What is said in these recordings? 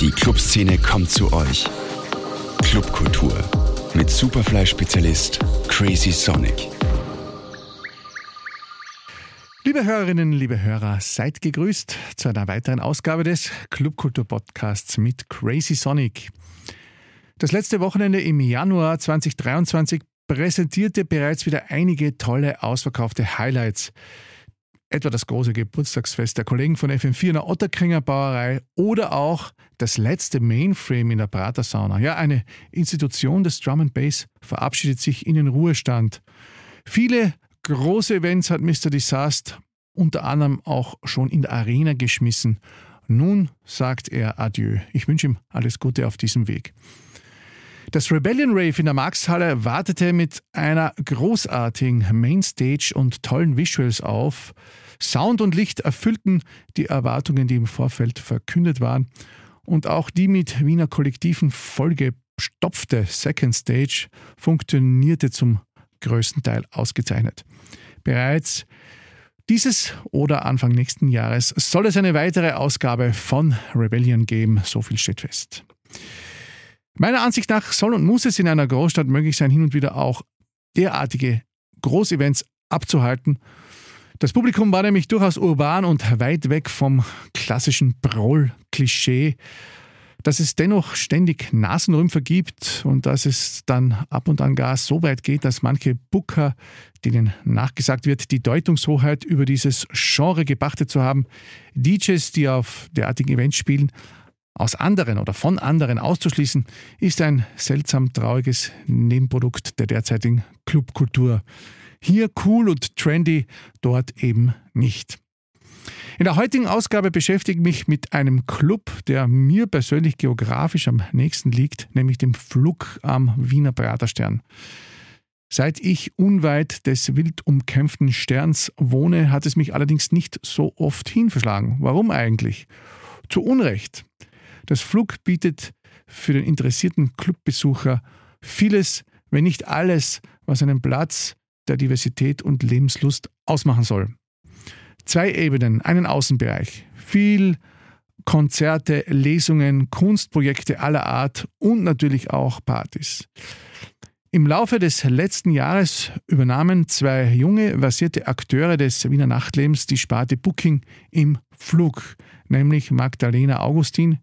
Die Clubszene kommt zu euch. Clubkultur mit Superfly-Spezialist Crazy Sonic. Liebe Hörerinnen, liebe Hörer, seid gegrüßt zu einer weiteren Ausgabe des Clubkultur-Podcasts mit Crazy Sonic. Das letzte Wochenende im Januar 2023 präsentierte bereits wieder einige tolle ausverkaufte Highlights. Etwa das große Geburtstagsfest der Kollegen von FM4 in der Otterkringer Brauerei oder auch das letzte Mainframe in der Prater Sauna. Ja, eine Institution des Drum and Bass verabschiedet sich in den Ruhestand. Viele große Events hat Mr. Disaster unter anderem auch schon in der Arena geschmissen. Nun sagt er Adieu. Ich wünsche ihm alles Gute auf diesem Weg. Das Rebellion Rave in der Marxhalle wartete mit einer großartigen Mainstage und tollen Visuals auf. Sound und Licht erfüllten die Erwartungen, die im Vorfeld verkündet waren. Und auch die mit Wiener Kollektiven vollgestopfte Second Stage funktionierte zum größten Teil ausgezeichnet. Bereits dieses oder Anfang nächsten Jahres soll es eine weitere Ausgabe von Rebellion geben, so viel steht fest. Meiner Ansicht nach soll und muss es in einer Großstadt möglich sein, hin und wieder auch derartige Großevents abzuhalten. Das Publikum war nämlich durchaus urban und weit weg vom klassischen Broll-Klischee. Dass es dennoch ständig Nasenrümpfer gibt und dass es dann ab und an gar so weit geht, dass manche Booker, denen nachgesagt wird, die Deutungshoheit über dieses Genre gepachtet zu haben, DJs, die auf derartigen Events spielen, aus anderen oder von anderen auszuschließen, ist ein seltsam trauriges Nebenprodukt der derzeitigen Clubkultur. Hier cool und trendy, dort eben nicht. In der heutigen Ausgabe beschäftige ich mich mit einem Club, der mir persönlich geografisch am nächsten liegt, nämlich dem Flug am Wiener Praterstern. Seit ich unweit des wild umkämpften Sterns wohne, hat es mich allerdings nicht so oft hinverschlagen. Warum eigentlich? Zu Unrecht. Das Flug bietet für den interessierten Clubbesucher vieles, wenn nicht alles, was einen Platz der Diversität und Lebenslust ausmachen soll. Zwei Ebenen, einen Außenbereich, viel Konzerte, Lesungen, Kunstprojekte aller Art und natürlich auch Partys. Im Laufe des letzten Jahres übernahmen zwei junge, versierte Akteure des Wiener Nachtlebens die Sparte Booking im Flug, nämlich Magdalena Augustin,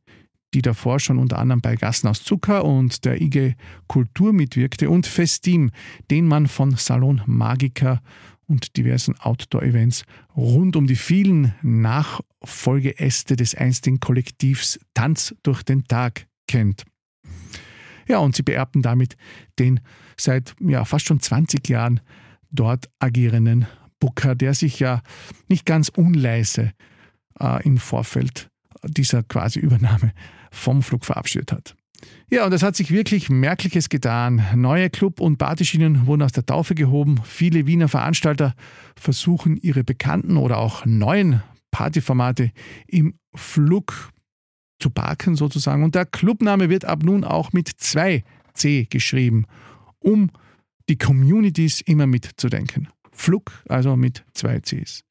die davor schon unter anderem bei Gassen aus Zucker und der IG Kultur mitwirkte, und Festim, den man von Salon Magica und diversen Outdoor-Events rund um die vielen Nachfolgeäste des einstigen Kollektivs Tanz durch den Tag kennt. Ja, und sie beerbten damit den seit ja, fast schon 20 Jahren dort agierenden Booker, der sich ja nicht ganz unleise äh, im Vorfeld dieser quasi Übernahme vom Flug verabschiedet hat. Ja, und es hat sich wirklich Merkliches getan. Neue Club- und Partyschienen wurden aus der Taufe gehoben. Viele Wiener Veranstalter versuchen ihre bekannten oder auch neuen Partyformate im Flug zu parken sozusagen. Und der Clubname wird ab nun auch mit 2C geschrieben, um die Communities immer mitzudenken. Flug also mit zwei Cs.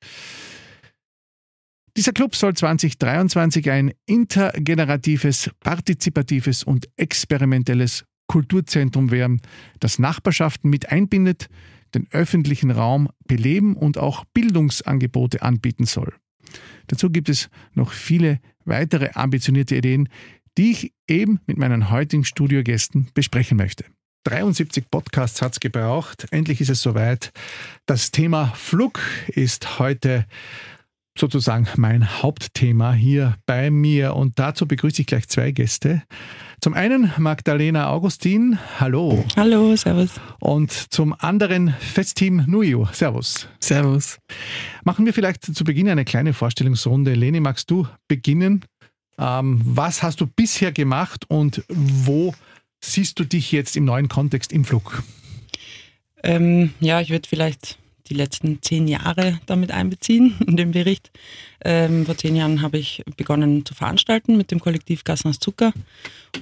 Dieser Club soll 2023 ein intergeneratives, partizipatives und experimentelles Kulturzentrum werden, das Nachbarschaften mit einbindet, den öffentlichen Raum beleben und auch Bildungsangebote anbieten soll. Dazu gibt es noch viele weitere ambitionierte Ideen, die ich eben mit meinen heutigen Studiogästen besprechen möchte. 73 Podcasts hat es gebraucht. Endlich ist es soweit. Das Thema Flug ist heute sozusagen mein Hauptthema hier bei mir und dazu begrüße ich gleich zwei Gäste. Zum einen Magdalena Augustin, hallo. Hallo, servus. Und zum anderen Festteam Nuio, servus. Servus. Machen wir vielleicht zu Beginn eine kleine Vorstellungsrunde. Leni, magst du beginnen? Ähm, was hast du bisher gemacht und wo siehst du dich jetzt im neuen Kontext im Flug? Ähm, ja, ich würde vielleicht die letzten zehn Jahre damit einbeziehen in den Bericht. Ähm, vor zehn Jahren habe ich begonnen zu veranstalten mit dem Kollektiv Gassen aus Zucker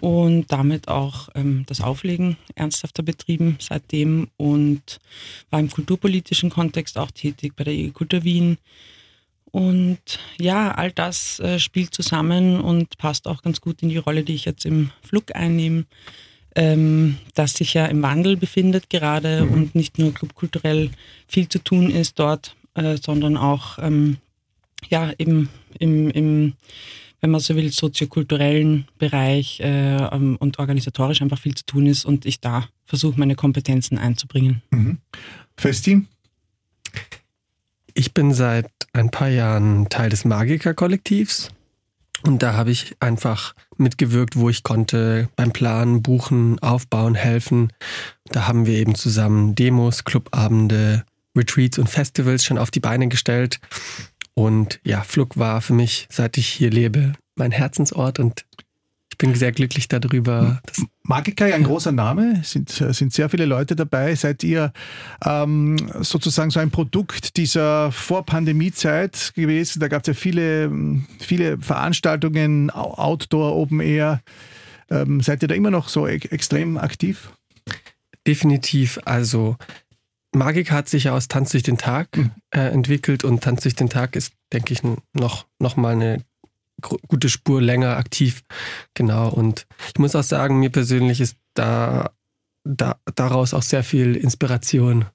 und damit auch ähm, das Auflegen ernsthafter betrieben seitdem und war im kulturpolitischen Kontext auch tätig bei der EG Kultur Wien und ja, all das äh, spielt zusammen und passt auch ganz gut in die Rolle, die ich jetzt im Flug einnehme, ähm, das sich ja im Wandel befindet gerade mhm. und nicht nur clubkulturell viel zu tun ist dort, äh, sondern auch ähm, ja, eben im, im, wenn man so will, soziokulturellen Bereich äh, ähm, und organisatorisch einfach viel zu tun ist und ich da versuche, meine Kompetenzen einzubringen. Mhm. Festi? Ich bin seit ein paar Jahren Teil des Magiker-Kollektivs. Und da habe ich einfach mitgewirkt, wo ich konnte, beim Planen, Buchen, Aufbauen, helfen. Da haben wir eben zusammen Demos, Clubabende, Retreats und Festivals schon auf die Beine gestellt. Und ja, Flug war für mich, seit ich hier lebe, mein Herzensort und ich bin sehr glücklich darüber. Magica, ein großer Name, sind, sind sehr viele Leute dabei. Seid ihr ähm, sozusagen so ein Produkt dieser Vor-Pandemie-Zeit gewesen? Da gab es ja viele, viele Veranstaltungen, Outdoor, Open Air. Ähm, seid ihr da immer noch so e extrem aktiv? Definitiv. Also Magica hat sich ja aus Tanz durch den Tag mhm. äh, entwickelt und Tanz durch den Tag ist, denke ich, noch, noch mal eine gute Spur länger aktiv. Genau. Und ich muss auch sagen, mir persönlich ist da, da daraus auch sehr viel Inspiration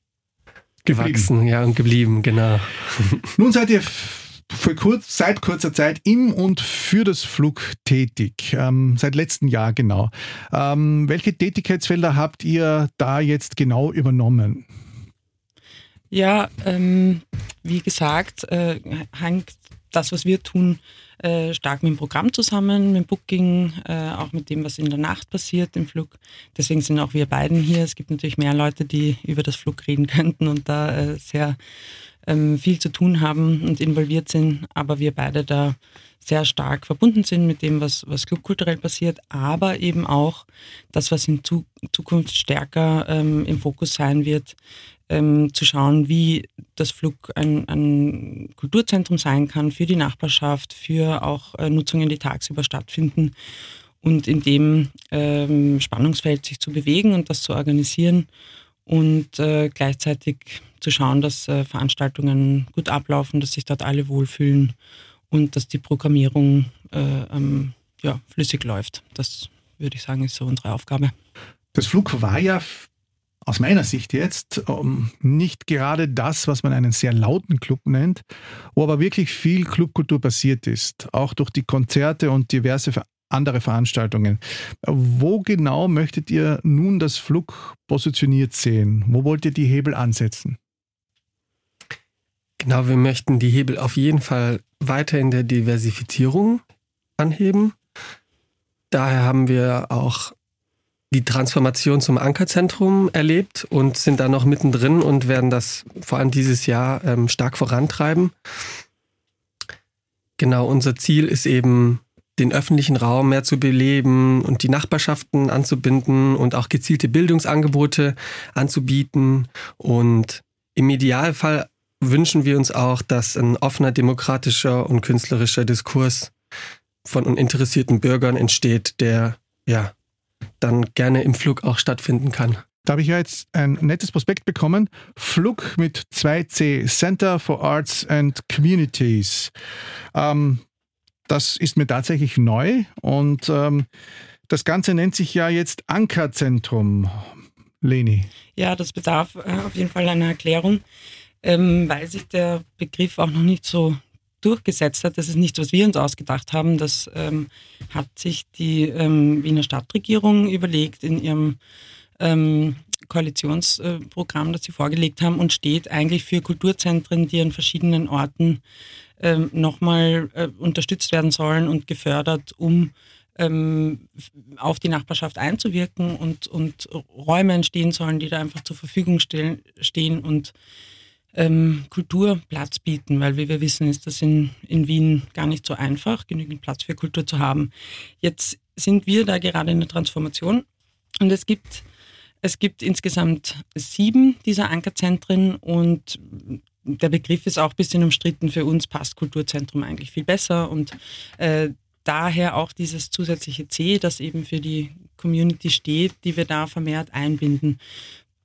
geblieben. gewachsen, ja, und geblieben, genau. Nun seid ihr für kurz, seit kurzer Zeit im und für das Flug tätig, ähm, seit letztem Jahr genau. Ähm, welche Tätigkeitsfelder habt ihr da jetzt genau übernommen? Ja, ähm, wie gesagt, äh, hängt das, was wir tun, äh, stark mit dem Programm zusammen, mit dem Booking, äh, auch mit dem, was in der Nacht passiert im Flug. Deswegen sind auch wir beiden hier. Es gibt natürlich mehr Leute, die über das Flug reden könnten und da äh, sehr ähm, viel zu tun haben und involviert sind, aber wir beide da sehr stark verbunden sind mit dem, was, was clubkulturell passiert, aber eben auch das, was in Zukunft stärker ähm, im Fokus sein wird, ähm, zu schauen, wie das Flug ein, ein, Kulturzentrum sein kann für die Nachbarschaft, für auch äh, Nutzungen, die tagsüber stattfinden und in dem ähm, Spannungsfeld sich zu bewegen und das zu organisieren und äh, gleichzeitig zu schauen, dass äh, Veranstaltungen gut ablaufen, dass sich dort alle wohlfühlen und dass die Programmierung äh, ähm, ja, flüssig läuft. Das würde ich sagen, ist so unsere Aufgabe. Das Flug war ja aus meiner Sicht jetzt ähm, nicht gerade das, was man einen sehr lauten Club nennt, wo aber wirklich viel Clubkultur passiert ist, auch durch die Konzerte und diverse andere Veranstaltungen. Wo genau möchtet ihr nun das Flug positioniert sehen? Wo wollt ihr die Hebel ansetzen? Genau, wir möchten die Hebel auf jeden Fall weiter in der Diversifizierung anheben. Daher haben wir auch die Transformation zum Ankerzentrum erlebt und sind da noch mittendrin und werden das vor allem dieses Jahr ähm, stark vorantreiben. Genau, unser Ziel ist eben, den öffentlichen Raum mehr zu beleben und die Nachbarschaften anzubinden und auch gezielte Bildungsangebote anzubieten. Und im Idealfall wünschen wir uns auch, dass ein offener demokratischer und künstlerischer Diskurs von interessierten Bürgern entsteht, der ja dann gerne im Flug auch stattfinden kann. Da habe ich ja jetzt ein nettes Prospekt bekommen. Flug mit 2C, Center for Arts and Communities. Ähm, das ist mir tatsächlich neu und ähm, das Ganze nennt sich ja jetzt Ankerzentrum. Leni. Ja, das bedarf äh, auf jeden Fall einer Erklärung, ähm, weil sich der Begriff auch noch nicht so durchgesetzt hat. Das ist nichts, was wir uns ausgedacht haben. Das ähm, hat sich die ähm, Wiener Stadtregierung überlegt in ihrem ähm, Koalitionsprogramm, das sie vorgelegt haben und steht eigentlich für Kulturzentren, die an verschiedenen Orten ähm, nochmal äh, unterstützt werden sollen und gefördert, um ähm, auf die Nachbarschaft einzuwirken und, und Räume entstehen sollen, die da einfach zur Verfügung stehen, stehen und ähm, Kultur Platz bieten, weil wie wir wissen, ist das in, in Wien gar nicht so einfach, genügend Platz für Kultur zu haben. Jetzt sind wir da gerade in der Transformation und es gibt, es gibt insgesamt sieben dieser Ankerzentren und der Begriff ist auch ein bisschen umstritten. Für uns passt Kulturzentrum eigentlich viel besser und äh, daher auch dieses zusätzliche C, das eben für die Community steht, die wir da vermehrt einbinden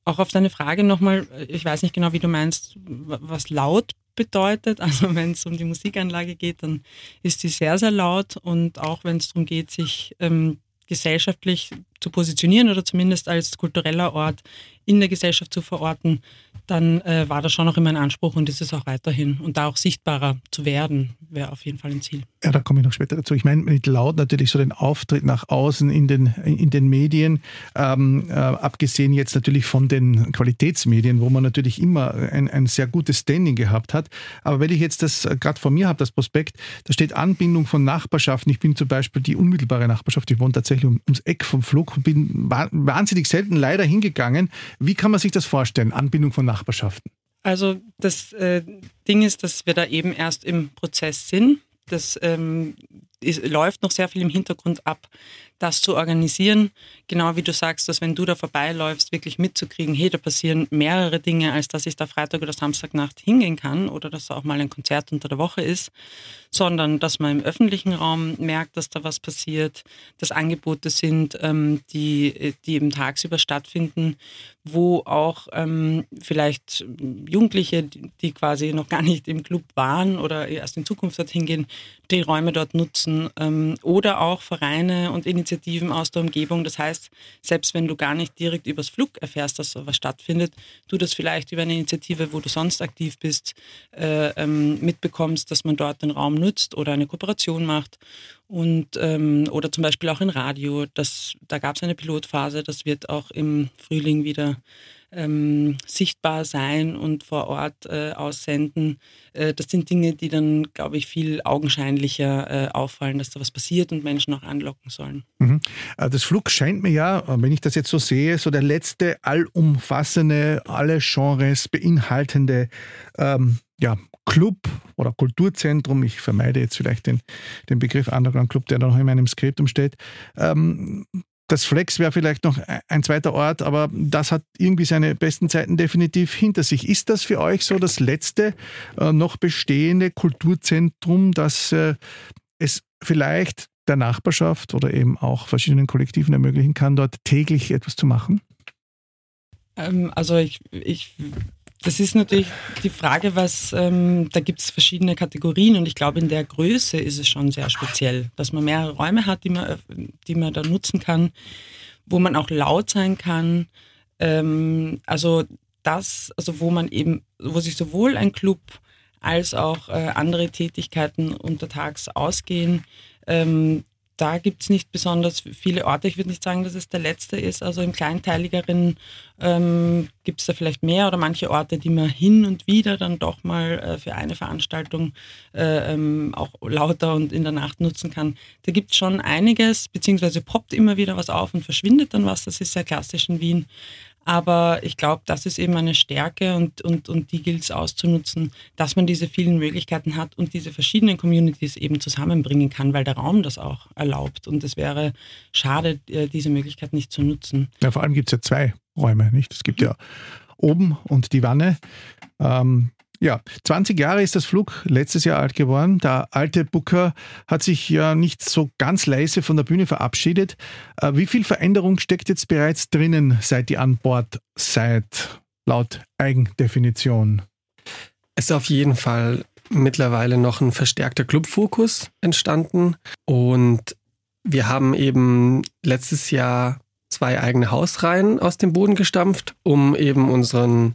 auch auf deine Frage nochmal, ich weiß nicht genau, wie du meinst, was laut bedeutet. Also wenn es um die Musikanlage geht, dann ist die sehr, sehr laut. Und auch wenn es darum geht, sich ähm, gesellschaftlich zu positionieren oder zumindest als kultureller Ort in der Gesellschaft zu verorten, dann äh, war das schon noch immer ein Anspruch und ist es auch weiterhin. Und da auch sichtbarer zu werden, wäre auf jeden Fall ein Ziel. Ja, da komme ich noch später dazu. Ich meine mit laut natürlich so den Auftritt nach außen in den, in den Medien, ähm, äh, abgesehen jetzt natürlich von den Qualitätsmedien, wo man natürlich immer ein, ein sehr gutes Standing gehabt hat. Aber wenn ich jetzt das äh, gerade vor mir habe, das Prospekt, da steht Anbindung von Nachbarschaften. Ich bin zum Beispiel die unmittelbare Nachbarschaft, ich wohne tatsächlich ums Eck vom Flug, bin wahnsinnig selten leider hingegangen. Wie kann man sich das vorstellen, Anbindung von Nachbarschaften? Also das äh, Ding ist, dass wir da eben erst im Prozess sind. Das ähm, ist, läuft noch sehr viel im Hintergrund ab, das zu organisieren. Genau wie du sagst, dass wenn du da vorbeiläufst, wirklich mitzukriegen, hey, da passieren mehrere Dinge, als dass ich da Freitag oder Samstagnacht hingehen kann oder dass da auch mal ein Konzert unter der Woche ist, sondern dass man im öffentlichen Raum merkt, dass da was passiert, dass Angebote sind, ähm, die, die eben tagsüber stattfinden, wo auch ähm, vielleicht Jugendliche, die quasi noch gar nicht im Club waren oder erst in Zukunft dorthin gehen, die Räume dort nutzen ähm, oder auch Vereine und Initiativen aus der Umgebung. Das heißt, selbst wenn du gar nicht direkt übers Flug erfährst, dass sowas stattfindet, du das vielleicht über eine Initiative, wo du sonst aktiv bist, äh, ähm, mitbekommst, dass man dort den Raum nutzt oder eine Kooperation macht und ähm, oder zum Beispiel auch in Radio. Das, da gab es eine Pilotphase, das wird auch im Frühling wieder ähm, sichtbar sein und vor Ort äh, aussenden. Äh, das sind Dinge, die dann, glaube ich, viel augenscheinlicher äh, auffallen, dass da was passiert und Menschen auch anlocken sollen. Mhm. Äh, das Flug scheint mir ja, wenn ich das jetzt so sehe, so der letzte allumfassende, alle Genres beinhaltende ähm, ja, Club oder Kulturzentrum, ich vermeide jetzt vielleicht den, den Begriff Underground Club, der da noch in meinem Skriptum steht, ähm, das Flex wäre vielleicht noch ein zweiter Ort, aber das hat irgendwie seine besten Zeiten definitiv hinter sich. Ist das für euch so das letzte äh, noch bestehende Kulturzentrum, das äh, es vielleicht der Nachbarschaft oder eben auch verschiedenen Kollektiven ermöglichen kann, dort täglich etwas zu machen? Ähm, also ich, ich das ist natürlich die Frage, was, ähm, da gibt es verschiedene Kategorien und ich glaube, in der Größe ist es schon sehr speziell, dass man mehrere Räume hat, die man, die man da nutzen kann, wo man auch laut sein kann. Ähm, also das, also wo man eben, wo sich sowohl ein Club als auch äh, andere Tätigkeiten untertags ausgehen, ähm, da gibt es nicht besonders viele Orte. Ich würde nicht sagen, dass es der letzte ist. Also im Kleinteiligeren ähm, gibt es da vielleicht mehr oder manche Orte, die man hin und wieder dann doch mal äh, für eine Veranstaltung äh, ähm, auch lauter und in der Nacht nutzen kann. Da gibt es schon einiges, beziehungsweise poppt immer wieder was auf und verschwindet dann was. Das ist sehr klassisch in Wien. Aber ich glaube, das ist eben eine Stärke und, und, und die gilt es auszunutzen, dass man diese vielen Möglichkeiten hat und diese verschiedenen Communities eben zusammenbringen kann, weil der Raum das auch erlaubt. Und es wäre schade, äh, diese Möglichkeit nicht zu nutzen. Ja, vor allem gibt es ja zwei Räume, nicht? Es gibt ja oben und die Wanne. Ähm, ja, 20 Jahre ist das Flug letztes Jahr alt geworden. Der alte Booker hat sich ja nicht so ganz leise von der Bühne verabschiedet. Äh, wie viel Veränderung steckt jetzt bereits drinnen, seit ihr an Bord seid, laut Eigendefinition? Es ist auf jeden Fall mittlerweile noch ein verstärkter Clubfokus entstanden und wir haben eben letztes Jahr zwei eigene Hausreihen aus dem Boden gestampft, um eben unseren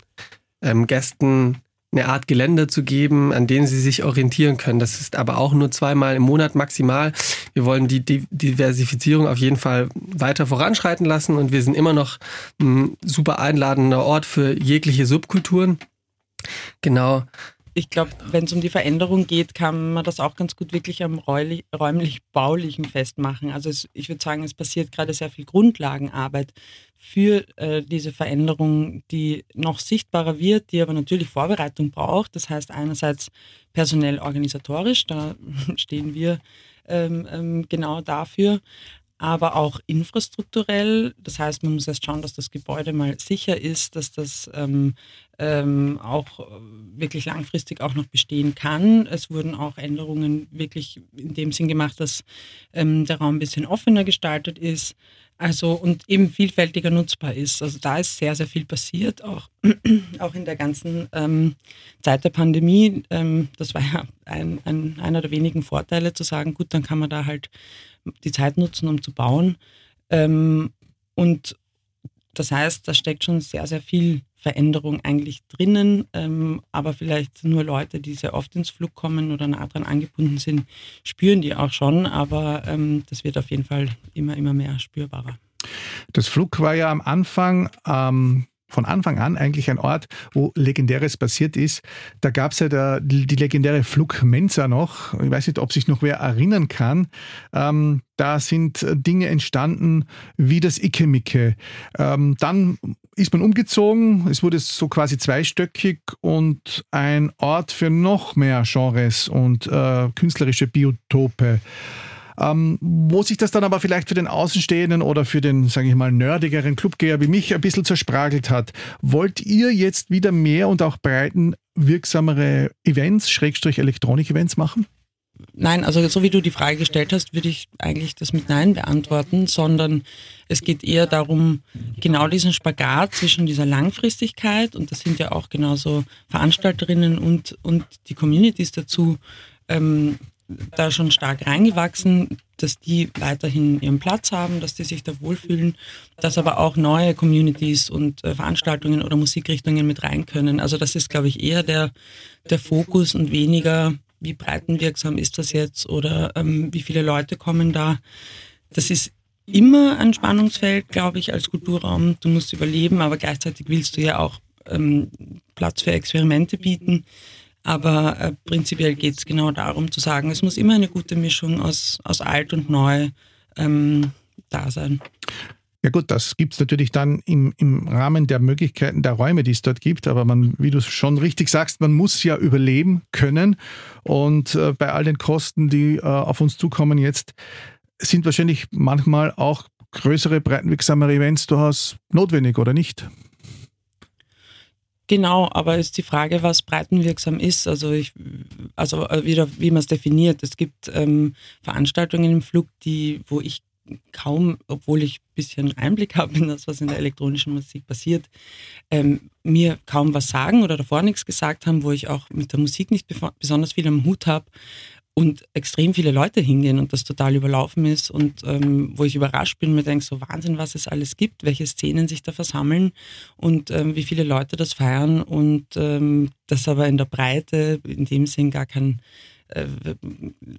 ähm, Gästen eine Art Geländer zu geben, an dem sie sich orientieren können. Das ist aber auch nur zweimal im Monat maximal. Wir wollen die Diversifizierung auf jeden Fall weiter voranschreiten lassen und wir sind immer noch ein super einladender Ort für jegliche Subkulturen. Genau ich glaube, wenn es um die Veränderung geht, kann man das auch ganz gut wirklich am räumlich-baulichen festmachen. Also es, ich würde sagen, es passiert gerade sehr viel Grundlagenarbeit für äh, diese Veränderung, die noch sichtbarer wird, die aber natürlich Vorbereitung braucht. Das heißt einerseits personell organisatorisch, da stehen wir ähm, ähm, genau dafür, aber auch infrastrukturell. Das heißt, man muss erst schauen, dass das Gebäude mal sicher ist, dass das ähm, ähm, auch wirklich langfristig auch noch bestehen kann. Es wurden auch Änderungen wirklich in dem Sinn gemacht, dass ähm, der Raum ein bisschen offener gestaltet ist. Also und eben vielfältiger nutzbar ist. Also da ist sehr, sehr viel passiert, auch, auch in der ganzen ähm, Zeit der Pandemie. Ähm, das war ja ein, ein, einer der wenigen Vorteile, zu sagen, gut, dann kann man da halt die Zeit nutzen, um zu bauen. Ähm, und das heißt, da steckt schon sehr, sehr viel Veränderung eigentlich drinnen, ähm, aber vielleicht nur Leute, die sehr oft ins Flug kommen oder nah dran angebunden sind, spüren die auch schon, aber ähm, das wird auf jeden Fall immer, immer mehr spürbarer. Das Flug war ja am Anfang ähm, von Anfang an eigentlich ein Ort, wo Legendäres passiert ist. Da gab es ja der, die legendäre Flugmensa noch. Ich weiß nicht, ob sich noch wer erinnern kann. Ähm, da sind Dinge entstanden wie das Ikemike. Ähm, dann ist man umgezogen. Es wurde so quasi zweistöckig und ein Ort für noch mehr Genres und äh, künstlerische Biotope. Ähm, wo sich das dann aber vielleicht für den Außenstehenden oder für den, sage ich mal, nerdigeren Clubgeher wie mich ein bisschen zerspragelt hat. Wollt ihr jetzt wieder mehr und auch breitenwirksamere Events, Schrägstrich Elektronik-Events machen? Nein, also so wie du die Frage gestellt hast, würde ich eigentlich das mit Nein beantworten, sondern es geht eher darum, genau diesen Spagat zwischen dieser Langfristigkeit, und das sind ja auch genauso Veranstalterinnen und, und die Communities dazu, ähm, da schon stark reingewachsen, dass die weiterhin ihren Platz haben, dass die sich da wohlfühlen, dass aber auch neue Communities und äh, Veranstaltungen oder Musikrichtungen mit rein können. Also das ist, glaube ich, eher der, der Fokus und weniger, wie breitenwirksam ist das jetzt oder ähm, wie viele Leute kommen da. Das ist immer ein Spannungsfeld, glaube ich, als Kulturraum. Du musst überleben, aber gleichzeitig willst du ja auch ähm, Platz für Experimente bieten. Aber äh, prinzipiell geht es genau darum zu sagen, es muss immer eine gute Mischung aus, aus alt und neu ähm, da sein. Ja gut, das gibt es natürlich dann im, im Rahmen der Möglichkeiten der Räume, die es dort gibt. Aber man, wie du schon richtig sagst, man muss ja überleben können. Und äh, bei all den Kosten, die äh, auf uns zukommen jetzt, sind wahrscheinlich manchmal auch größere, breitenwirksamere Events durchaus notwendig, oder nicht? Genau, aber ist die Frage, was breitenwirksam ist. Also ich, also äh, wieder, wie man es definiert. Es gibt ähm, Veranstaltungen im Flug, die, wo ich kaum, obwohl ich ein bisschen Einblick habe in das, was in der elektronischen Musik passiert, ähm, mir kaum was sagen oder davor nichts gesagt haben, wo ich auch mit der Musik nicht besonders viel am Hut habe und extrem viele Leute hingehen und das total überlaufen ist und ähm, wo ich überrascht bin, mir denke so Wahnsinn, was es alles gibt, welche Szenen sich da versammeln und ähm, wie viele Leute das feiern und ähm, das aber in der Breite in dem Sinn gar kein, äh,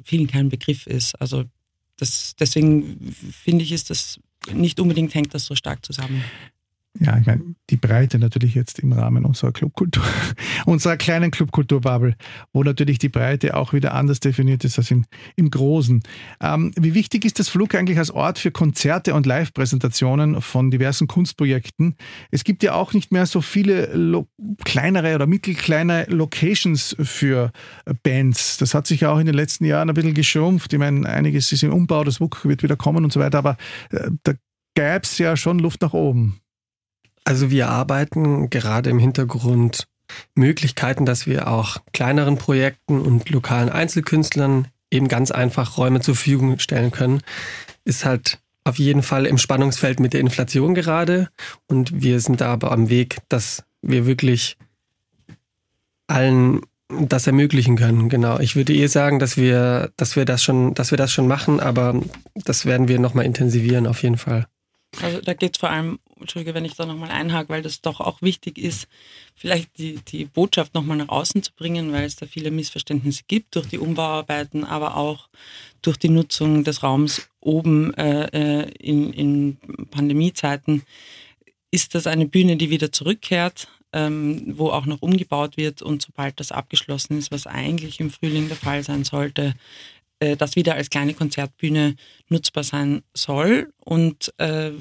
vielen kein Begriff ist. Also das, deswegen finde ich, ist das nicht unbedingt hängt das so stark zusammen ja, ich meine, die Breite natürlich jetzt im Rahmen unserer Clubkultur, unserer kleinen Clubkulturbubble, wo natürlich die Breite auch wieder anders definiert ist als im, im Großen. Ähm, wie wichtig ist das Flug eigentlich als Ort für Konzerte und Live-Präsentationen von diversen Kunstprojekten? Es gibt ja auch nicht mehr so viele kleinere oder mittelkleine Locations für Bands. Das hat sich ja auch in den letzten Jahren ein bisschen geschrumpft. Ich meine, einiges ist im Umbau, das WUK wird wieder kommen und so weiter, aber äh, da gäbe es ja schon Luft nach oben. Also wir arbeiten gerade im Hintergrund Möglichkeiten, dass wir auch kleineren Projekten und lokalen Einzelkünstlern eben ganz einfach Räume zur Verfügung stellen können. Ist halt auf jeden Fall im Spannungsfeld mit der Inflation gerade und wir sind da aber am Weg, dass wir wirklich allen das ermöglichen können. Genau. Ich würde eh sagen, dass wir, dass wir das schon, dass wir das schon machen, aber das werden wir nochmal intensivieren auf jeden Fall. Also da geht es vor allem, Entschuldige, wenn ich da nochmal einhake, weil das doch auch wichtig ist, vielleicht die, die Botschaft nochmal nach außen zu bringen, weil es da viele Missverständnisse gibt durch die Umbauarbeiten, aber auch durch die Nutzung des Raums oben äh, äh in, in Pandemiezeiten. Ist das eine Bühne, die wieder zurückkehrt, ähm, wo auch noch umgebaut wird und sobald das abgeschlossen ist, was eigentlich im Frühling der Fall sein sollte, äh, das wieder als kleine Konzertbühne nutzbar sein soll und äh,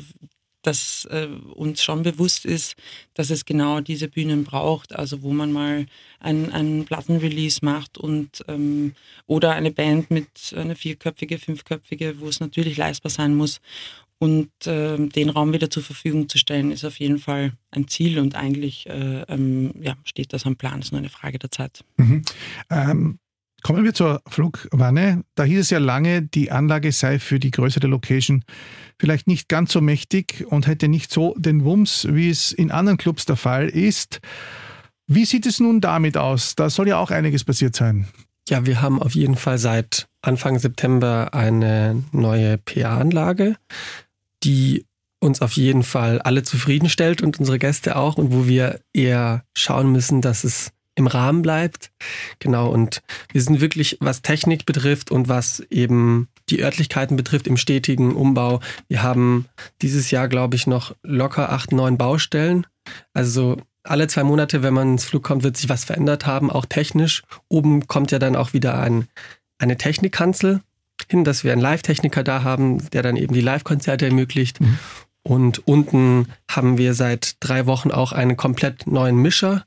dass äh, uns schon bewusst ist, dass es genau diese Bühnen braucht, also wo man mal ein, ein Plattenrelease macht und ähm, oder eine Band mit einer vierköpfige, fünfköpfige, wo es natürlich leistbar sein muss Und äh, den Raum wieder zur Verfügung zu stellen, ist auf jeden Fall ein Ziel und eigentlich äh, ähm, ja, steht das am Plan. Ist nur eine Frage der Zeit. Mhm. Ähm, kommen wir zur Flugwanne. Da hieß es ja lange, die Anlage sei für die Größe der Location vielleicht nicht ganz so mächtig und hätte nicht so den Wumms, wie es in anderen Clubs der Fall ist. Wie sieht es nun damit aus? Da soll ja auch einiges passiert sein. Ja, wir haben auf jeden Fall seit Anfang September eine neue PA-Anlage die uns auf jeden Fall alle zufriedenstellt und unsere Gäste auch und wo wir eher schauen müssen, dass es im Rahmen bleibt. Genau, und wir sind wirklich, was Technik betrifft und was eben die Örtlichkeiten betrifft, im stetigen Umbau. Wir haben dieses Jahr, glaube ich, noch locker acht, neun Baustellen. Also alle zwei Monate, wenn man ins Flug kommt, wird sich was verändert haben, auch technisch. Oben kommt ja dann auch wieder ein, eine Technikkanzel hin, dass wir einen Live-Techniker da haben, der dann eben die Live-Konzerte ermöglicht. Mhm. Und unten haben wir seit drei Wochen auch einen komplett neuen Mischer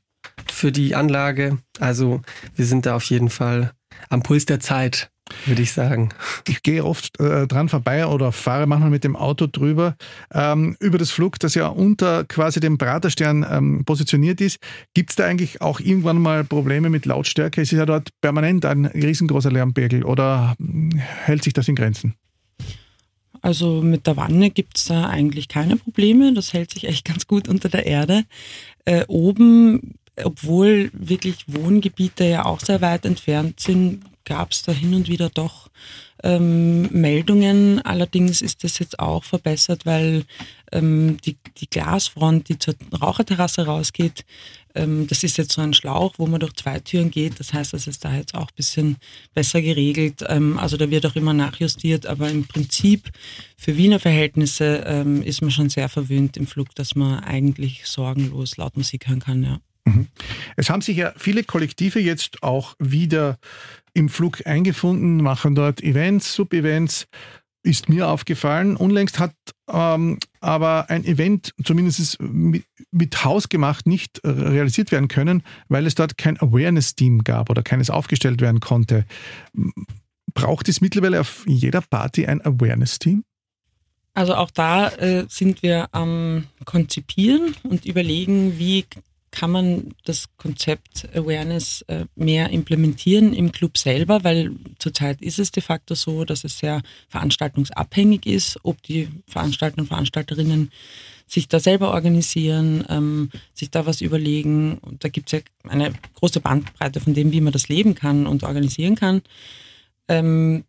für die Anlage. Also wir sind da auf jeden Fall am Puls der Zeit würde ich sagen. Ich gehe oft äh, dran vorbei oder fahre manchmal mit dem Auto drüber, ähm, über das Flug, das ja unter quasi dem Praterstern ähm, positioniert ist. Gibt es da eigentlich auch irgendwann mal Probleme mit Lautstärke? Es ist ja dort permanent ein riesengroßer Lärmpegel oder hm, hält sich das in Grenzen? Also mit der Wanne gibt es da eigentlich keine Probleme. Das hält sich echt ganz gut unter der Erde. Äh, oben obwohl wirklich Wohngebiete ja auch sehr weit entfernt sind, gab es da hin und wieder doch ähm, Meldungen. Allerdings ist das jetzt auch verbessert, weil ähm, die, die Glasfront, die zur Raucherterrasse rausgeht, ähm, das ist jetzt so ein Schlauch, wo man durch zwei Türen geht. Das heißt, das ist da jetzt auch ein bisschen besser geregelt. Ähm, also da wird auch immer nachjustiert, aber im Prinzip für Wiener Verhältnisse ähm, ist man schon sehr verwöhnt im Flug, dass man eigentlich sorgenlos laut Musik hören kann. Ja. Mhm. Es haben sich ja viele Kollektive jetzt auch wieder im Flug eingefunden, machen dort Events, Sub-Events. Ist mir aufgefallen. Unlängst hat ähm, aber ein Event zumindest mit, mit Hausgemacht nicht realisiert werden können, weil es dort kein Awareness-Team gab oder keines aufgestellt werden konnte. Braucht es mittlerweile auf jeder Party ein Awareness-Team? Also auch da äh, sind wir am Konzipieren und überlegen, wie kann man das Konzept Awareness äh, mehr implementieren im Club selber, weil zurzeit ist es de facto so, dass es sehr veranstaltungsabhängig ist, ob die Veranstalter und Veranstalterinnen sich da selber organisieren, ähm, sich da was überlegen. Da gibt es ja eine große Bandbreite von dem, wie man das leben kann und organisieren kann. Ähm,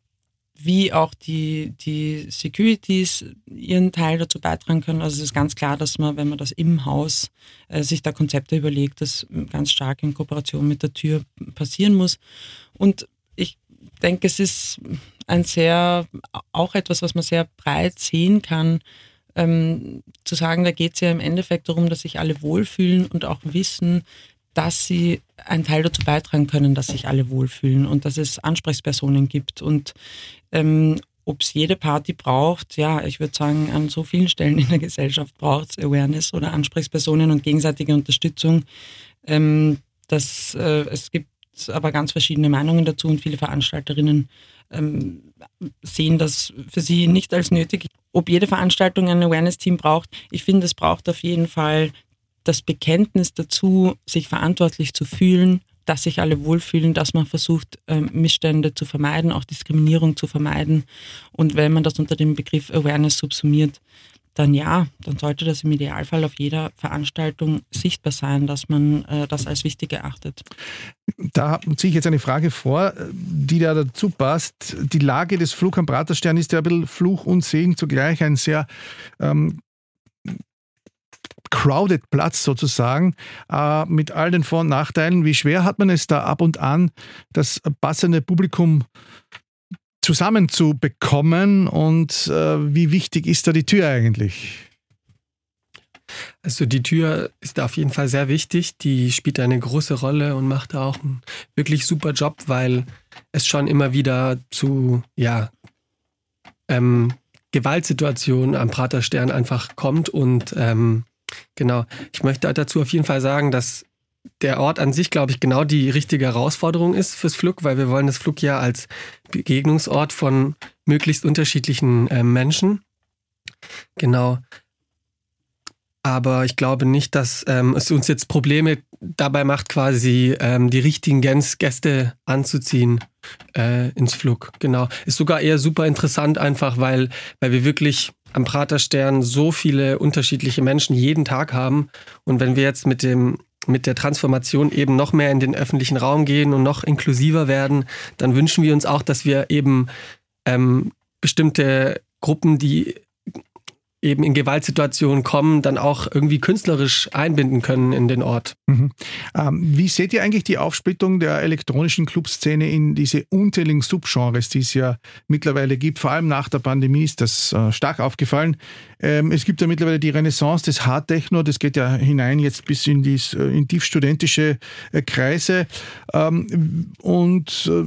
wie auch die, die Securities ihren Teil dazu beitragen können. Also es ist ganz klar, dass man, wenn man das im Haus äh, sich da Konzepte überlegt, das ganz stark in Kooperation mit der Tür passieren muss. Und ich denke, es ist ein sehr, auch etwas, was man sehr breit sehen kann, ähm, zu sagen, da geht es ja im Endeffekt darum, dass sich alle wohlfühlen und auch wissen, dass sie einen Teil dazu beitragen können, dass sich alle wohlfühlen und dass es Ansprechpersonen gibt. Und ähm, ob es jede Party braucht, ja, ich würde sagen, an so vielen Stellen in der Gesellschaft braucht es Awareness oder Ansprechpersonen und gegenseitige Unterstützung. Ähm, das, äh, es gibt aber ganz verschiedene Meinungen dazu und viele Veranstalterinnen ähm, sehen das für sie nicht als nötig. Ob jede Veranstaltung ein Awareness-Team braucht, ich finde, es braucht auf jeden Fall das Bekenntnis dazu, sich verantwortlich zu fühlen, dass sich alle wohlfühlen, dass man versucht, ähm, Missstände zu vermeiden, auch Diskriminierung zu vermeiden. Und wenn man das unter dem Begriff Awareness subsumiert, dann ja, dann sollte das im Idealfall auf jeder Veranstaltung sichtbar sein, dass man äh, das als wichtig erachtet. Da ziehe ich jetzt eine Frage vor, die da dazu passt. Die Lage des Flug am Praterstern ist ja ein bisschen Fluch und Segen zugleich, ein sehr ähm, crowded Platz sozusagen, äh, mit all den Vor- und Nachteilen. Wie schwer hat man es da ab und an, das passende Publikum zusammenzubekommen und äh, wie wichtig ist da die Tür eigentlich? Also die Tür ist auf jeden Fall sehr wichtig. Die spielt eine große Rolle und macht auch einen wirklich super Job, weil es schon immer wieder zu ja, ähm, Gewaltsituationen am Praterstern einfach kommt und ähm, Genau. Ich möchte dazu auf jeden Fall sagen, dass der Ort an sich, glaube ich, genau die richtige Herausforderung ist fürs Flug, weil wir wollen das Flug ja als Begegnungsort von möglichst unterschiedlichen äh, Menschen Genau. Aber ich glaube nicht, dass ähm, es uns jetzt Probleme dabei macht, quasi ähm, die richtigen Gäste anzuziehen äh, ins Flug. Genau. Ist sogar eher super interessant einfach, weil, weil wir wirklich am Praterstern so viele unterschiedliche Menschen jeden Tag haben. Und wenn wir jetzt mit dem mit der Transformation eben noch mehr in den öffentlichen Raum gehen und noch inklusiver werden, dann wünschen wir uns auch, dass wir eben ähm, bestimmte Gruppen, die eben in Gewaltsituationen kommen, dann auch irgendwie künstlerisch einbinden können in den Ort. Mhm. Ähm, wie seht ihr eigentlich die Aufsplittung der elektronischen Clubszene in diese unzähligen Subgenres, die es ja mittlerweile gibt? Vor allem nach der Pandemie ist das äh, stark aufgefallen. Ähm, es gibt ja mittlerweile die Renaissance des Hardtechno, das geht ja hinein jetzt bis in, dies, äh, in tiefstudentische äh, Kreise. Ähm, und äh,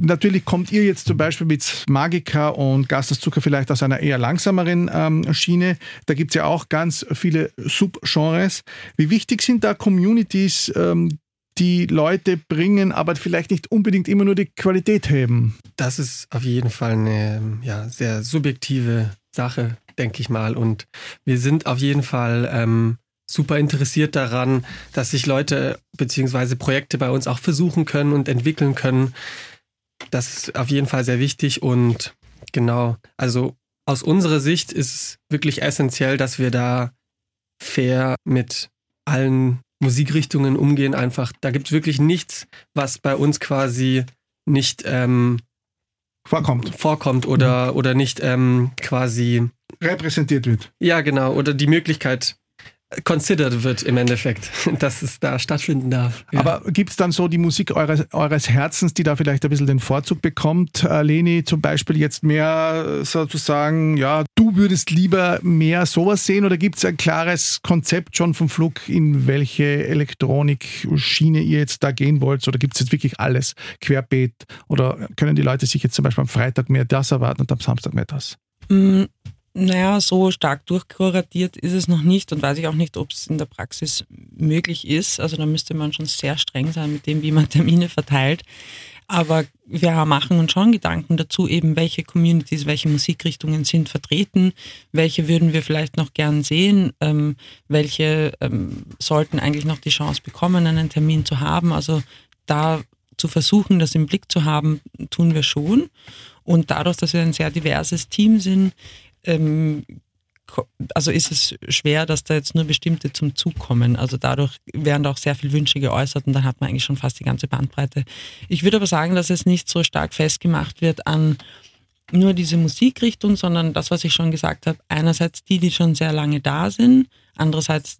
natürlich kommt ihr jetzt zum Beispiel mit Magica und Gastaszucker vielleicht aus einer eher langsameren ähm, Schiene Schiene. Da gibt es ja auch ganz viele Subgenres. Wie wichtig sind da Communities, ähm, die Leute bringen, aber vielleicht nicht unbedingt immer nur die Qualität heben? Das ist auf jeden Fall eine ja, sehr subjektive Sache, denke ich mal. Und wir sind auf jeden Fall ähm, super interessiert daran, dass sich Leute bzw. Projekte bei uns auch versuchen können und entwickeln können. Das ist auf jeden Fall sehr wichtig und genau, also aus unserer Sicht ist es wirklich essentiell, dass wir da fair mit allen Musikrichtungen umgehen. Einfach, da gibt es wirklich nichts, was bei uns quasi nicht ähm, vorkommt, vorkommt oder, mhm. oder nicht ähm, quasi repräsentiert wird. Ja, genau. Oder die Möglichkeit considered wird im Endeffekt, dass es da stattfinden darf. Ja. Aber gibt es dann so die Musik eures, eures Herzens, die da vielleicht ein bisschen den Vorzug bekommt? Äh, Leni zum Beispiel jetzt mehr sozusagen, ja, du würdest lieber mehr sowas sehen oder gibt es ein klares Konzept schon vom Flug, in welche Elektronik-Schiene ihr jetzt da gehen wollt? Oder gibt es jetzt wirklich alles querbeet? Oder können die Leute sich jetzt zum Beispiel am Freitag mehr das erwarten und am Samstag mehr das? Mm, naja, so stark durchkuratiert ist es noch nicht und weiß ich auch nicht, ob es in der Praxis möglich ist. Also da müsste man schon sehr streng sein mit dem, wie man Termine verteilt. Aber wir machen uns schon Gedanken dazu, eben welche Communities, welche Musikrichtungen sind vertreten, welche würden wir vielleicht noch gern sehen, ähm, welche ähm, sollten eigentlich noch die Chance bekommen, einen Termin zu haben. Also da zu versuchen, das im Blick zu haben, tun wir schon. Und dadurch, dass wir ein sehr diverses Team sind, ähm, also ist es schwer, dass da jetzt nur bestimmte zum Zug kommen. Also dadurch werden auch sehr viele Wünsche geäußert und dann hat man eigentlich schon fast die ganze Bandbreite. Ich würde aber sagen, dass es nicht so stark festgemacht wird an nur diese Musikrichtung, sondern das, was ich schon gesagt habe, einerseits die, die schon sehr lange da sind, andererseits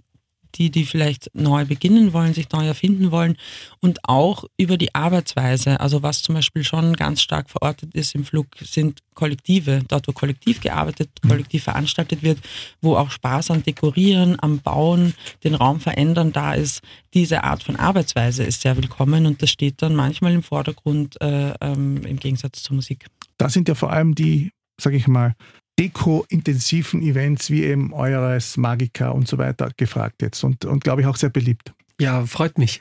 die, die vielleicht neu beginnen wollen, sich neu erfinden wollen und auch über die Arbeitsweise. Also was zum Beispiel schon ganz stark verortet ist im Flug, sind Kollektive. Dort, wo kollektiv gearbeitet, mhm. kollektiv veranstaltet wird, wo auch Spaß am Dekorieren, am Bauen, den Raum verändern da ist. Diese Art von Arbeitsweise ist sehr willkommen und das steht dann manchmal im Vordergrund äh, ähm, im Gegensatz zur Musik. Da sind ja vor allem die, sage ich mal, deko-intensiven Events wie eben eures Magica und so weiter gefragt jetzt und, und glaube ich auch sehr beliebt. Ja, freut mich.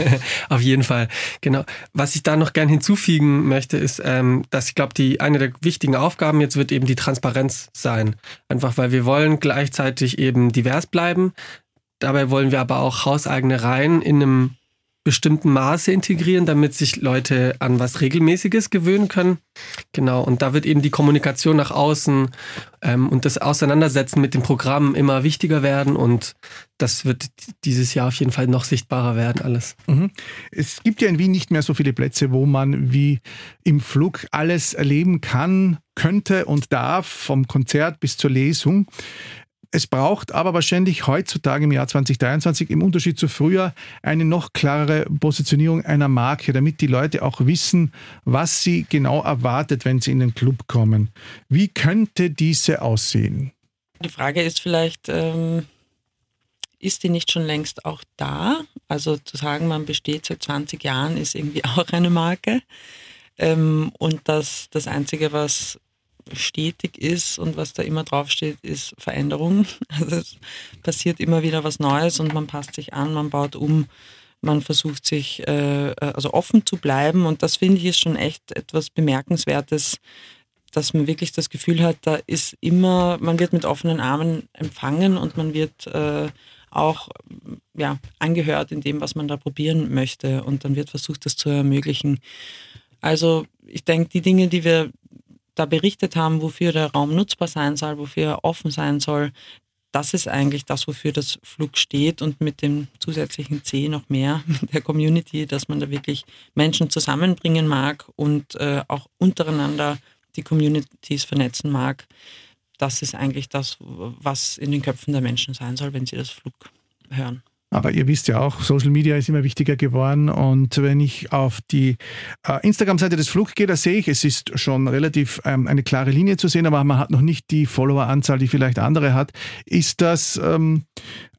Auf jeden Fall. Genau. Was ich da noch gern hinzufügen möchte, ist, ähm, dass ich glaube, die eine der wichtigen Aufgaben jetzt wird eben die Transparenz sein. Einfach weil wir wollen gleichzeitig eben divers bleiben. Dabei wollen wir aber auch hauseigene Reihen in einem bestimmten Maße integrieren, damit sich Leute an was Regelmäßiges gewöhnen können. Genau, und da wird eben die Kommunikation nach außen ähm, und das Auseinandersetzen mit dem Programm immer wichtiger werden und das wird dieses Jahr auf jeden Fall noch sichtbarer werden, alles. Mhm. Es gibt ja in Wien nicht mehr so viele Plätze, wo man wie im Flug alles erleben kann, könnte und darf, vom Konzert bis zur Lesung. Es braucht aber wahrscheinlich heutzutage im Jahr 2023 im Unterschied zu früher eine noch klarere Positionierung einer Marke, damit die Leute auch wissen, was sie genau erwartet, wenn sie in den Club kommen. Wie könnte diese aussehen? Die Frage ist vielleicht, ähm, ist die nicht schon längst auch da? Also zu sagen, man besteht seit 20 Jahren, ist irgendwie auch eine Marke. Ähm, und das, das Einzige, was stetig ist und was da immer draufsteht, ist Veränderung. Also es passiert immer wieder was Neues und man passt sich an, man baut um, man versucht sich äh, also offen zu bleiben und das finde ich ist schon echt etwas Bemerkenswertes, dass man wirklich das Gefühl hat, da ist immer, man wird mit offenen Armen empfangen und man wird äh, auch ja, angehört in dem, was man da probieren möchte und dann wird versucht, das zu ermöglichen. Also ich denke, die Dinge, die wir da berichtet haben, wofür der Raum nutzbar sein soll, wofür er offen sein soll, das ist eigentlich das, wofür das Flug steht und mit dem zusätzlichen C noch mehr, mit der Community, dass man da wirklich Menschen zusammenbringen mag und äh, auch untereinander die Communities vernetzen mag. Das ist eigentlich das, was in den Köpfen der Menschen sein soll, wenn sie das Flug hören. Aber ihr wisst ja auch, Social Media ist immer wichtiger geworden. Und wenn ich auf die äh, Instagram-Seite des Flug gehe, da sehe ich, es ist schon relativ ähm, eine klare Linie zu sehen, aber man hat noch nicht die Follower-Anzahl, die vielleicht andere hat. Ist das ähm,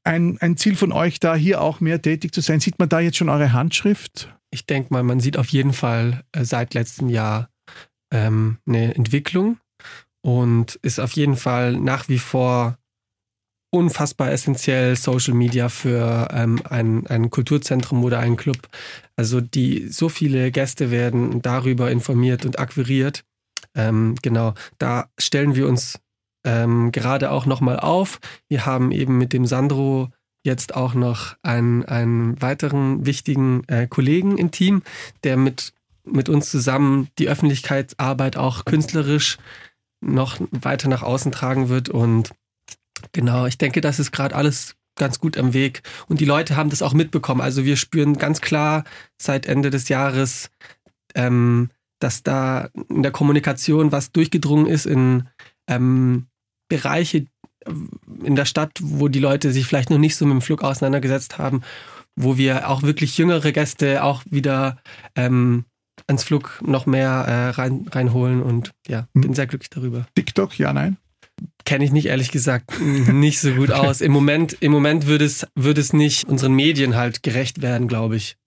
ein, ein Ziel von euch, da hier auch mehr tätig zu sein? Sieht man da jetzt schon eure Handschrift? Ich denke mal, man sieht auf jeden Fall äh, seit letztem Jahr ähm, eine Entwicklung und ist auf jeden Fall nach wie vor unfassbar essentiell Social Media für ähm, ein, ein Kulturzentrum oder einen Club. Also die so viele Gäste werden darüber informiert und akquiriert. Ähm, genau, da stellen wir uns ähm, gerade auch nochmal auf. Wir haben eben mit dem Sandro jetzt auch noch einen, einen weiteren wichtigen äh, Kollegen im Team, der mit, mit uns zusammen die Öffentlichkeitsarbeit auch künstlerisch noch weiter nach außen tragen wird und Genau, ich denke, das ist gerade alles ganz gut am Weg. Und die Leute haben das auch mitbekommen. Also wir spüren ganz klar seit Ende des Jahres, ähm, dass da in der Kommunikation was durchgedrungen ist in ähm, Bereiche äh, in der Stadt, wo die Leute sich vielleicht noch nicht so mit dem Flug auseinandergesetzt haben, wo wir auch wirklich jüngere Gäste auch wieder ähm, ans Flug noch mehr äh, rein, reinholen und ja, bin hm. sehr glücklich darüber. TikTok, ja, nein? Kenne ich nicht ehrlich gesagt nicht so gut aus. Im Moment, im Moment würde es, würde es nicht unseren Medien halt gerecht werden, glaube ich.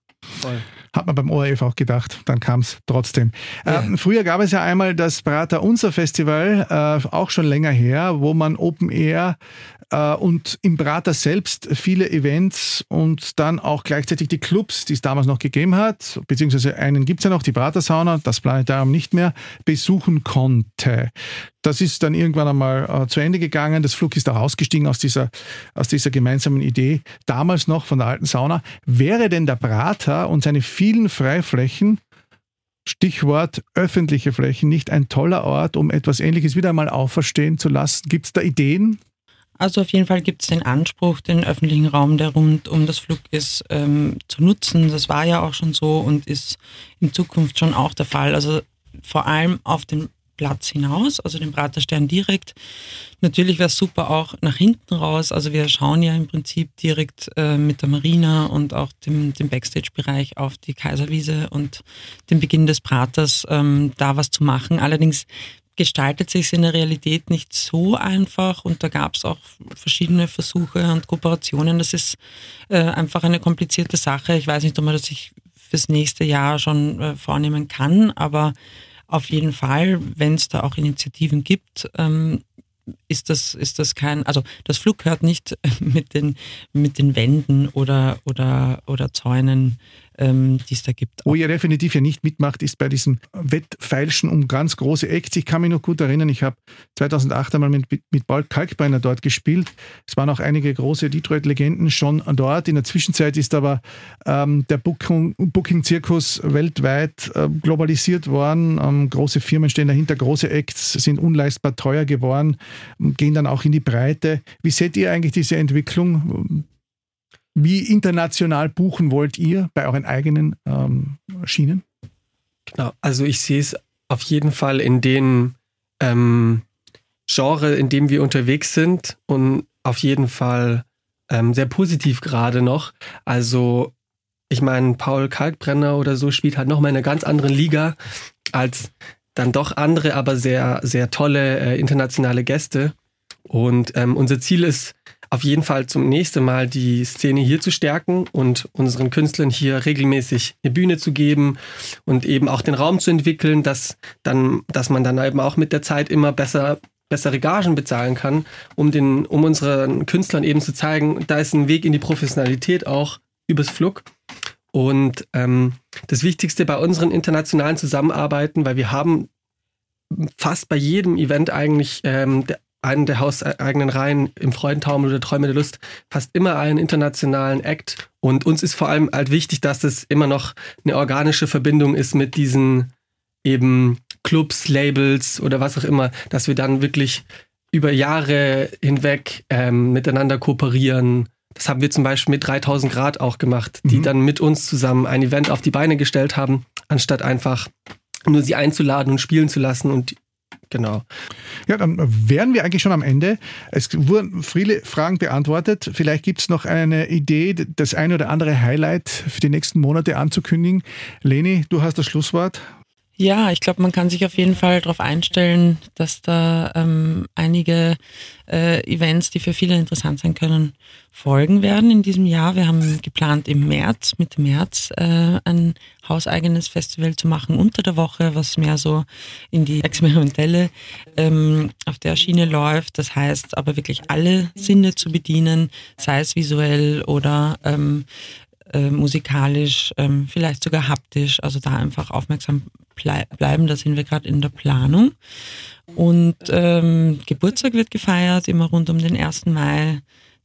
Voll. Hat man beim ORF auch gedacht, dann kam es trotzdem. Ja. Äh, früher gab es ja einmal das Prater Unser Festival, äh, auch schon länger her, wo man Open Air äh, und im Prater selbst viele Events und dann auch gleichzeitig die Clubs, die es damals noch gegeben hat, beziehungsweise einen gibt es ja noch, die Prater Sauna, das Planetarium nicht mehr, besuchen konnte. Das ist dann irgendwann einmal äh, zu Ende gegangen. Das Flug ist auch ausgestiegen aus dieser, aus dieser gemeinsamen Idee, damals noch von der alten Sauna. Wäre denn der Prater und seine vielen Freiflächen Stichwort öffentliche Flächen, nicht ein toller Ort, um etwas Ähnliches wieder einmal auferstehen zu lassen? Gibt es da Ideen? Also auf jeden Fall gibt es den Anspruch, den öffentlichen Raum, der rund um das Flug ist, ähm, zu nutzen. Das war ja auch schon so und ist in Zukunft schon auch der Fall. Also vor allem auf den Platz hinaus, also den Praterstern direkt. Natürlich wäre es super auch nach hinten raus. Also wir schauen ja im Prinzip direkt äh, mit der Marina und auch dem, dem Backstage-Bereich auf die Kaiserwiese und den Beginn des Praters ähm, da was zu machen. Allerdings gestaltet sich in der Realität nicht so einfach und da gab es auch verschiedene Versuche und Kooperationen. Das ist äh, einfach eine komplizierte Sache. Ich weiß nicht, ob man das sich fürs nächste Jahr schon äh, vornehmen kann, aber auf jeden Fall, wenn es da auch Initiativen gibt, ähm, ist das, ist das kein, also das Flug hört nicht mit den, mit den Wänden oder, oder, oder Zäunen ähm, die es da gibt. Wo ihr definitiv ja nicht mitmacht, ist bei diesem Wettfeilschen um ganz große Acts. Ich kann mich noch gut erinnern, ich habe 2008 einmal mit, mit Paul Kalkbrenner dort gespielt. Es waren auch einige große Detroit-Legenden schon dort. In der Zwischenzeit ist aber ähm, der Booking-Zirkus weltweit äh, globalisiert worden. Ähm, große Firmen stehen dahinter, große Acts sind unleistbar teuer geworden, gehen dann auch in die Breite. Wie seht ihr eigentlich diese Entwicklung? Wie international buchen wollt ihr bei euren eigenen ähm, Schienen? Genau, also ich sehe es auf jeden Fall in den ähm, Genre, in dem wir unterwegs sind und auf jeden Fall ähm, sehr positiv gerade noch. Also ich meine, Paul Kalkbrenner oder so spielt halt nochmal in einer ganz anderen Liga als dann doch andere, aber sehr, sehr tolle äh, internationale Gäste. Und ähm, unser Ziel ist auf jeden Fall zum nächsten Mal die Szene hier zu stärken und unseren Künstlern hier regelmäßig eine Bühne zu geben und eben auch den Raum zu entwickeln, dass dann, dass man dann eben auch mit der Zeit immer besser bessere Gagen bezahlen kann, um den, um unseren Künstlern eben zu zeigen, da ist ein Weg in die Professionalität auch übers Flug. Und ähm, das Wichtigste bei unseren internationalen Zusammenarbeiten, weil wir haben fast bei jedem Event eigentlich ähm, einen der hauseigenen Reihen im Freudentaumel oder Träume der Lust fast immer einen internationalen Act. Und uns ist vor allem halt wichtig, dass es immer noch eine organische Verbindung ist mit diesen eben Clubs, Labels oder was auch immer, dass wir dann wirklich über Jahre hinweg ähm, miteinander kooperieren. Das haben wir zum Beispiel mit 3000 Grad auch gemacht, die mhm. dann mit uns zusammen ein Event auf die Beine gestellt haben, anstatt einfach nur sie einzuladen und spielen zu lassen und Genau. Ja, dann wären wir eigentlich schon am Ende. Es wurden viele Fragen beantwortet. Vielleicht gibt es noch eine Idee, das ein oder andere Highlight für die nächsten Monate anzukündigen. Leni, du hast das Schlusswort. Ja, ich glaube, man kann sich auf jeden Fall darauf einstellen, dass da ähm, einige äh, Events, die für viele interessant sein können, folgen werden in diesem Jahr. Wir haben geplant, im März, Mitte März, äh, ein hauseigenes Festival zu machen unter der Woche, was mehr so in die experimentelle ähm, auf der Schiene läuft. Das heißt aber wirklich alle Sinne zu bedienen, sei es visuell oder ähm, äh, musikalisch, ähm, vielleicht sogar haptisch, also da einfach aufmerksam blei bleiben, da sind wir gerade in der Planung. Und ähm, Geburtstag wird gefeiert, immer rund um den 1. Mai.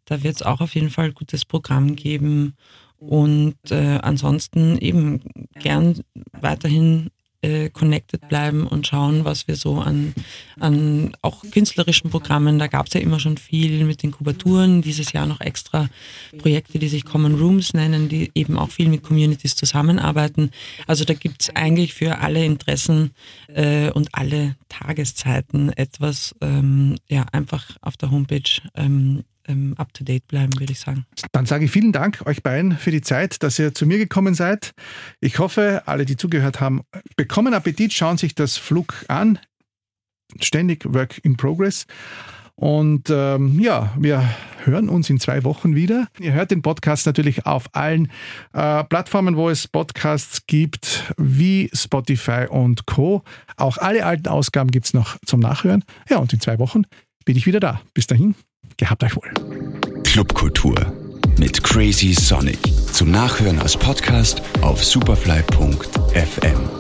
Da wird es auch auf jeden Fall ein gutes Programm geben. Und äh, ansonsten eben gern weiterhin äh, connected bleiben und schauen, was wir so an, an auch künstlerischen Programmen, da gab es ja immer schon viel mit den Kubaturen, dieses Jahr noch extra Projekte, die sich Common Rooms nennen, die eben auch viel mit Communities zusammenarbeiten. Also da gibt es eigentlich für alle Interessen äh, und alle Tageszeiten etwas, ähm, ja, einfach auf der Homepage ähm, ähm, up-to-date bleiben, würde ich sagen. Dann sage ich vielen Dank euch beiden für die Zeit, dass ihr zu mir gekommen seid. Ich hoffe, alle, die zugehört haben, bekommen Appetit, schauen sich das Flug an. Ständig Work in Progress. Und ähm, ja, wir hören uns in zwei Wochen wieder. Ihr hört den Podcast natürlich auf allen äh, Plattformen, wo es Podcasts gibt, wie Spotify und Co. Auch alle alten Ausgaben gibt es noch zum Nachhören. Ja, und in zwei Wochen bin ich wieder da. Bis dahin, Gehabt euch wohl. Clubkultur mit Crazy Sonic. Zum Nachhören als Podcast auf superfly.fm.